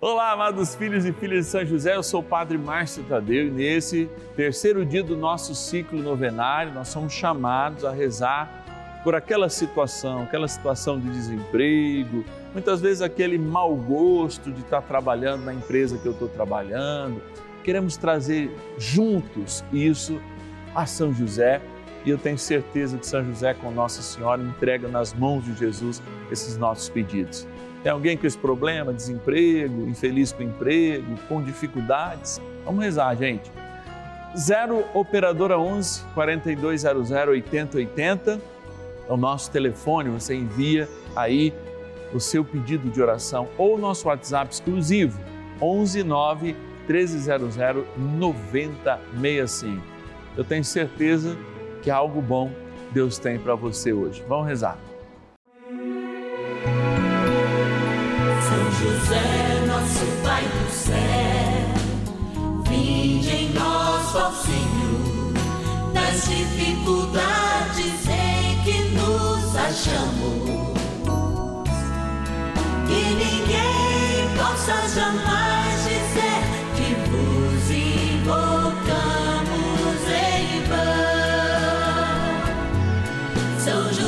Olá, amados filhos e filhas de São José, eu sou o Padre Márcio Tadeu e nesse terceiro dia do nosso ciclo novenário, nós somos chamados a rezar por aquela situação, aquela situação de desemprego, muitas vezes aquele mau gosto de estar trabalhando na empresa que eu estou trabalhando. Queremos trazer juntos isso a São José e eu tenho certeza que São José, com Nossa Senhora, entrega nas mãos de Jesus esses nossos pedidos. Tem alguém com esse problema, desemprego, infeliz com emprego, com dificuldades? Vamos rezar, gente. 0 Operadora 11 4200 8080 é o nosso telefone, você envia aí o seu pedido de oração ou o nosso WhatsApp exclusivo 11 9 1300 9065. Eu tenho certeza que algo bom Deus tem para você hoje. Vamos rezar. José, nosso Pai do céu, vinde em nós, ó Senhor, das dificuldades em que nos achamos. Que ninguém possa jamais dizer que vos invocamos em vão. São José.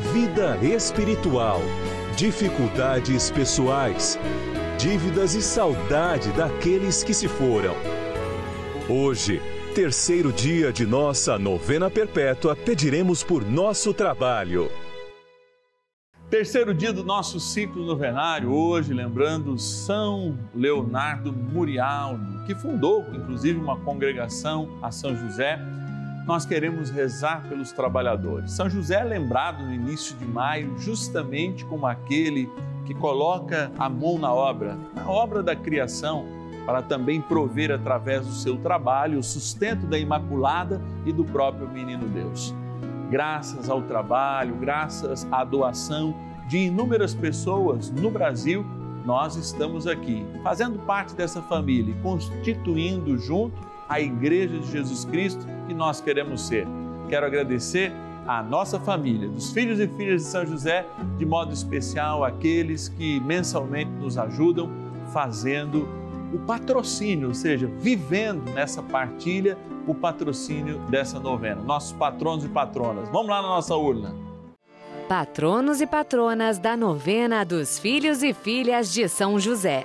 vida espiritual, dificuldades pessoais, dívidas e saudade daqueles que se foram. Hoje, terceiro dia de nossa novena perpétua, pediremos por nosso trabalho. Terceiro dia do nosso ciclo novenário, hoje lembrando São Leonardo Murialdo, que fundou inclusive uma congregação a São José nós queremos rezar pelos trabalhadores. São José é lembrado no início de maio justamente como aquele que coloca a mão na obra, na obra da criação, para também prover através do seu trabalho o sustento da Imaculada e do próprio Menino Deus. Graças ao trabalho, graças à doação de inúmeras pessoas no Brasil, nós estamos aqui, fazendo parte dessa família, constituindo junto a Igreja de Jesus Cristo que nós queremos ser. Quero agradecer à nossa família, dos filhos e filhas de São José, de modo especial aqueles que mensalmente nos ajudam fazendo o patrocínio, ou seja, vivendo nessa partilha o patrocínio dessa novena. Nossos patronos e patronas. Vamos lá na nossa urna. Patronos e patronas da novena dos filhos e filhas de São José.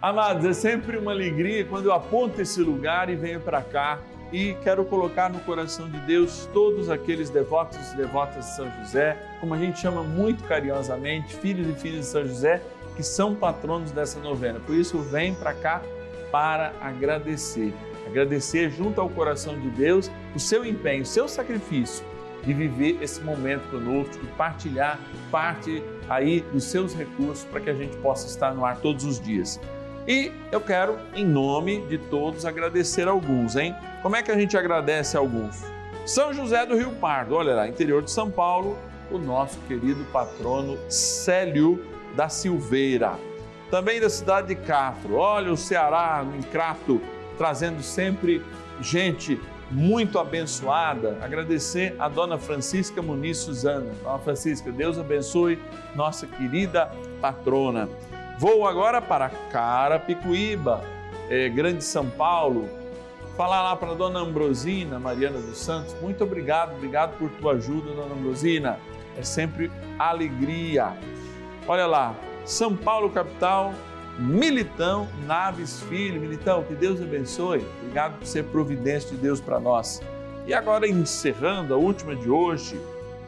Amados, é sempre uma alegria quando eu aponto esse lugar e venho para cá e quero colocar no coração de Deus todos aqueles devotos e devotas de São José, como a gente chama muito carinhosamente, filhos e filhas de São José, que são patronos dessa novena. Por isso, vem para cá para agradecer. Agradecer junto ao coração de Deus o seu empenho, o seu sacrifício de viver esse momento conosco, de partilhar parte aí dos seus recursos para que a gente possa estar no ar todos os dias. E eu quero, em nome de todos, agradecer alguns, hein? Como é que a gente agradece alguns? São José do Rio Pardo, olha lá, interior de São Paulo, o nosso querido patrono Célio da Silveira. Também da cidade de Castro, olha o Ceará, em Crato, trazendo sempre gente muito abençoada. Agradecer a dona Francisca Muniz Suzana. Dona Francisca, Deus abençoe nossa querida patrona. Vou agora para Carapicuíba, é, Grande São Paulo, falar lá para dona Ambrosina, Mariana dos Santos. Muito obrigado, obrigado por tua ajuda, dona Ambrosina. É sempre alegria. Olha lá, São Paulo, capital, Militão Naves Filho. Militão, que Deus abençoe. Obrigado por ser providência de Deus para nós. E agora encerrando a última de hoje,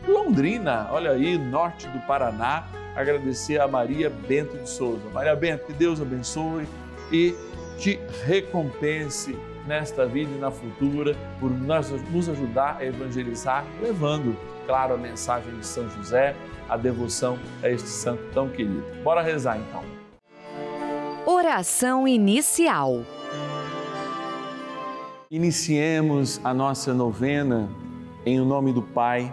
Londrina, olha aí, norte do Paraná, agradecer a Maria Bento de Souza. Maria Bento, que Deus abençoe e te recompense nesta vida e na futura por nos ajudar a evangelizar, levando, claro, a mensagem de São José, a devoção a este santo tão querido. Bora rezar então. Oração inicial. Iniciemos a nossa novena em o nome do Pai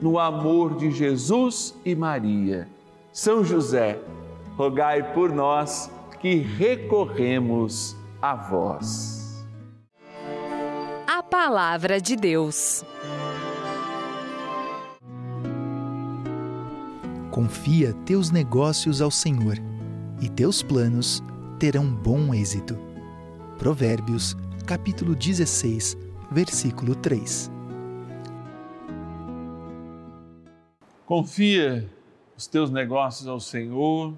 no amor de Jesus e Maria. São José, rogai por nós que recorremos a vós. A Palavra de Deus. Confia teus negócios ao Senhor e teus planos terão bom êxito. Provérbios, capítulo 16, versículo 3. Confia os teus negócios ao Senhor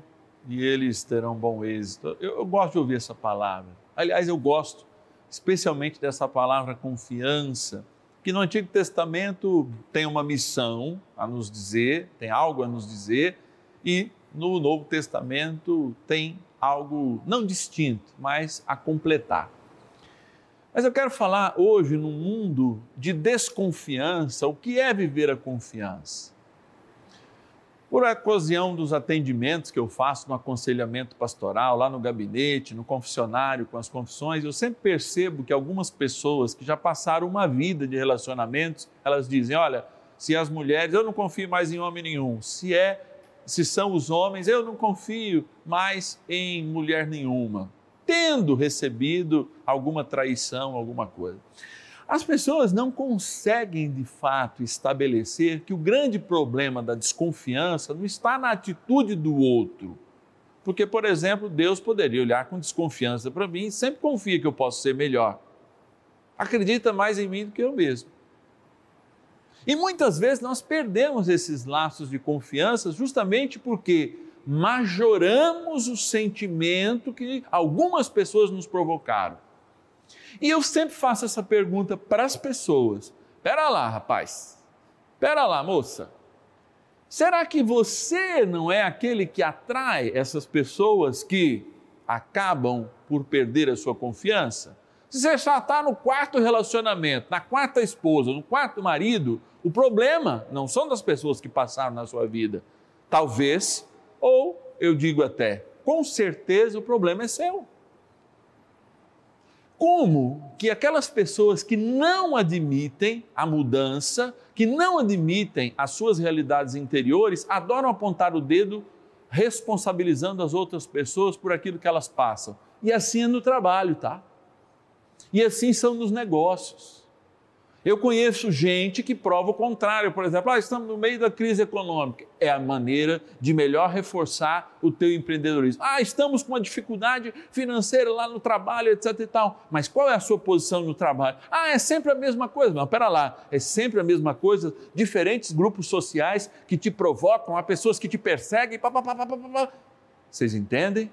e eles terão bom êxito. Eu, eu, gosto de ouvir essa palavra. Aliás, eu gosto especialmente dessa palavra confiança, que no Antigo Testamento tem uma missão a nos dizer, tem algo a nos dizer, e no Novo Testamento tem algo não distinto, mas a completar. Mas eu quero falar hoje num mundo de desconfiança, o que é viver a confiança? Por ocasião dos atendimentos que eu faço no aconselhamento pastoral, lá no gabinete, no confessionário, com as confissões, eu sempre percebo que algumas pessoas que já passaram uma vida de relacionamentos, elas dizem: olha, se as mulheres, eu não confio mais em homem nenhum. Se é, se são os homens, eu não confio mais em mulher nenhuma. Tendo recebido alguma traição, alguma coisa. As pessoas não conseguem de fato estabelecer que o grande problema da desconfiança não está na atitude do outro. Porque, por exemplo, Deus poderia olhar com desconfiança para mim e sempre confia que eu posso ser melhor. Acredita mais em mim do que eu mesmo. E muitas vezes nós perdemos esses laços de confiança justamente porque majoramos o sentimento que algumas pessoas nos provocaram. E eu sempre faço essa pergunta para as pessoas: pera lá, rapaz, pera lá, moça. Será que você não é aquele que atrai essas pessoas que acabam por perder a sua confiança? Se você já está no quarto relacionamento, na quarta esposa, no quarto marido, o problema não são das pessoas que passaram na sua vida. Talvez, ou eu digo até, com certeza o problema é seu. Como que aquelas pessoas que não admitem a mudança, que não admitem as suas realidades interiores, adoram apontar o dedo responsabilizando as outras pessoas por aquilo que elas passam. E assim é no trabalho, tá? E assim são nos negócios. Eu conheço gente que prova o contrário, por exemplo, ah, estamos no meio da crise econômica. É a maneira de melhor reforçar o teu empreendedorismo. Ah, estamos com uma dificuldade financeira lá no trabalho, etc e tal. Mas qual é a sua posição no trabalho? Ah, é sempre a mesma coisa. Não, pera lá, é sempre a mesma coisa. Diferentes grupos sociais que te provocam, há pessoas que te perseguem, pá, pá, pá, pá, pá, pá. Vocês entendem?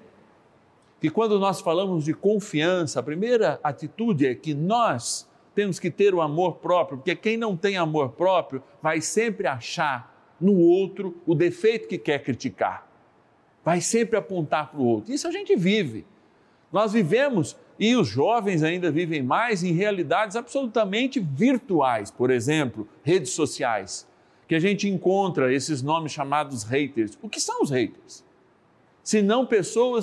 Que quando nós falamos de confiança, a primeira atitude é que nós temos que ter o amor próprio, porque quem não tem amor próprio vai sempre achar no outro o defeito que quer criticar. Vai sempre apontar para o outro. Isso a gente vive. Nós vivemos, e os jovens ainda vivem mais, em realidades absolutamente virtuais, por exemplo, redes sociais, que a gente encontra esses nomes chamados haters. O que são os haters? Se não pessoas